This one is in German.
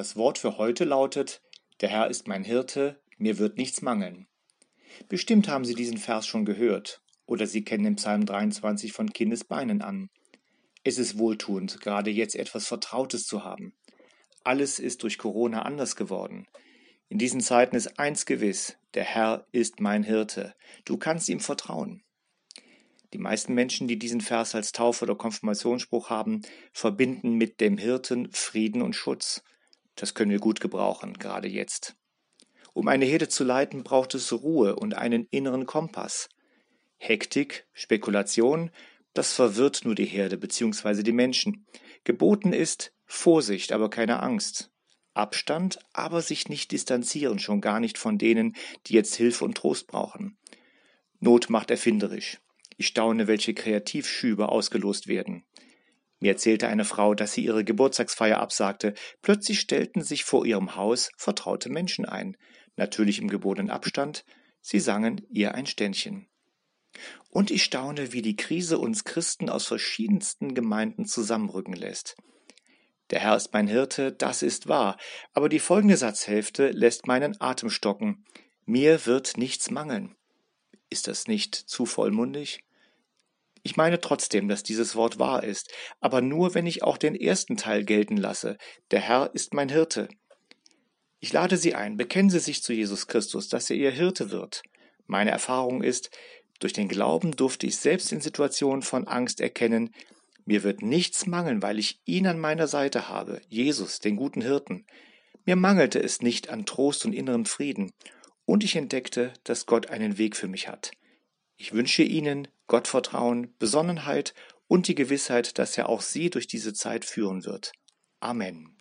Das Wort für heute lautet, der Herr ist mein Hirte, mir wird nichts mangeln. Bestimmt haben Sie diesen Vers schon gehört, oder Sie kennen den Psalm 23 von Kindesbeinen an. Es ist wohltuend, gerade jetzt etwas Vertrautes zu haben. Alles ist durch Corona anders geworden. In diesen Zeiten ist eins gewiss, der Herr ist mein Hirte. Du kannst ihm vertrauen. Die meisten Menschen, die diesen Vers als Taufe oder Konfirmationsspruch haben, verbinden mit dem Hirten Frieden und Schutz. Das können wir gut gebrauchen, gerade jetzt. Um eine Herde zu leiten, braucht es Ruhe und einen inneren Kompass. Hektik, Spekulation, das verwirrt nur die Herde bzw. die Menschen. Geboten ist Vorsicht, aber keine Angst. Abstand, aber sich nicht distanzieren, schon gar nicht von denen, die jetzt Hilfe und Trost brauchen. Not macht erfinderisch. Ich staune, welche Kreativschübe ausgelost werden. Mir erzählte eine Frau, dass sie ihre Geburtstagsfeier absagte. Plötzlich stellten sich vor ihrem Haus vertraute Menschen ein, natürlich im gebotenen Abstand. Sie sangen ihr ein Ständchen. Und ich staune, wie die Krise uns Christen aus verschiedensten Gemeinden zusammenrücken lässt. Der Herr ist mein Hirte, das ist wahr, aber die folgende Satzhälfte lässt meinen Atem stocken. Mir wird nichts mangeln. Ist das nicht zu vollmundig? Ich meine trotzdem, dass dieses Wort wahr ist, aber nur, wenn ich auch den ersten Teil gelten lasse. Der Herr ist mein Hirte. Ich lade Sie ein, bekennen Sie sich zu Jesus Christus, dass er Ihr Hirte wird. Meine Erfahrung ist, durch den Glauben durfte ich selbst in Situationen von Angst erkennen, mir wird nichts mangeln, weil ich ihn an meiner Seite habe, Jesus, den guten Hirten. Mir mangelte es nicht an Trost und innerem Frieden, und ich entdeckte, dass Gott einen Weg für mich hat. Ich wünsche Ihnen Gottvertrauen, Besonnenheit und die Gewissheit, dass er auch Sie durch diese Zeit führen wird. Amen.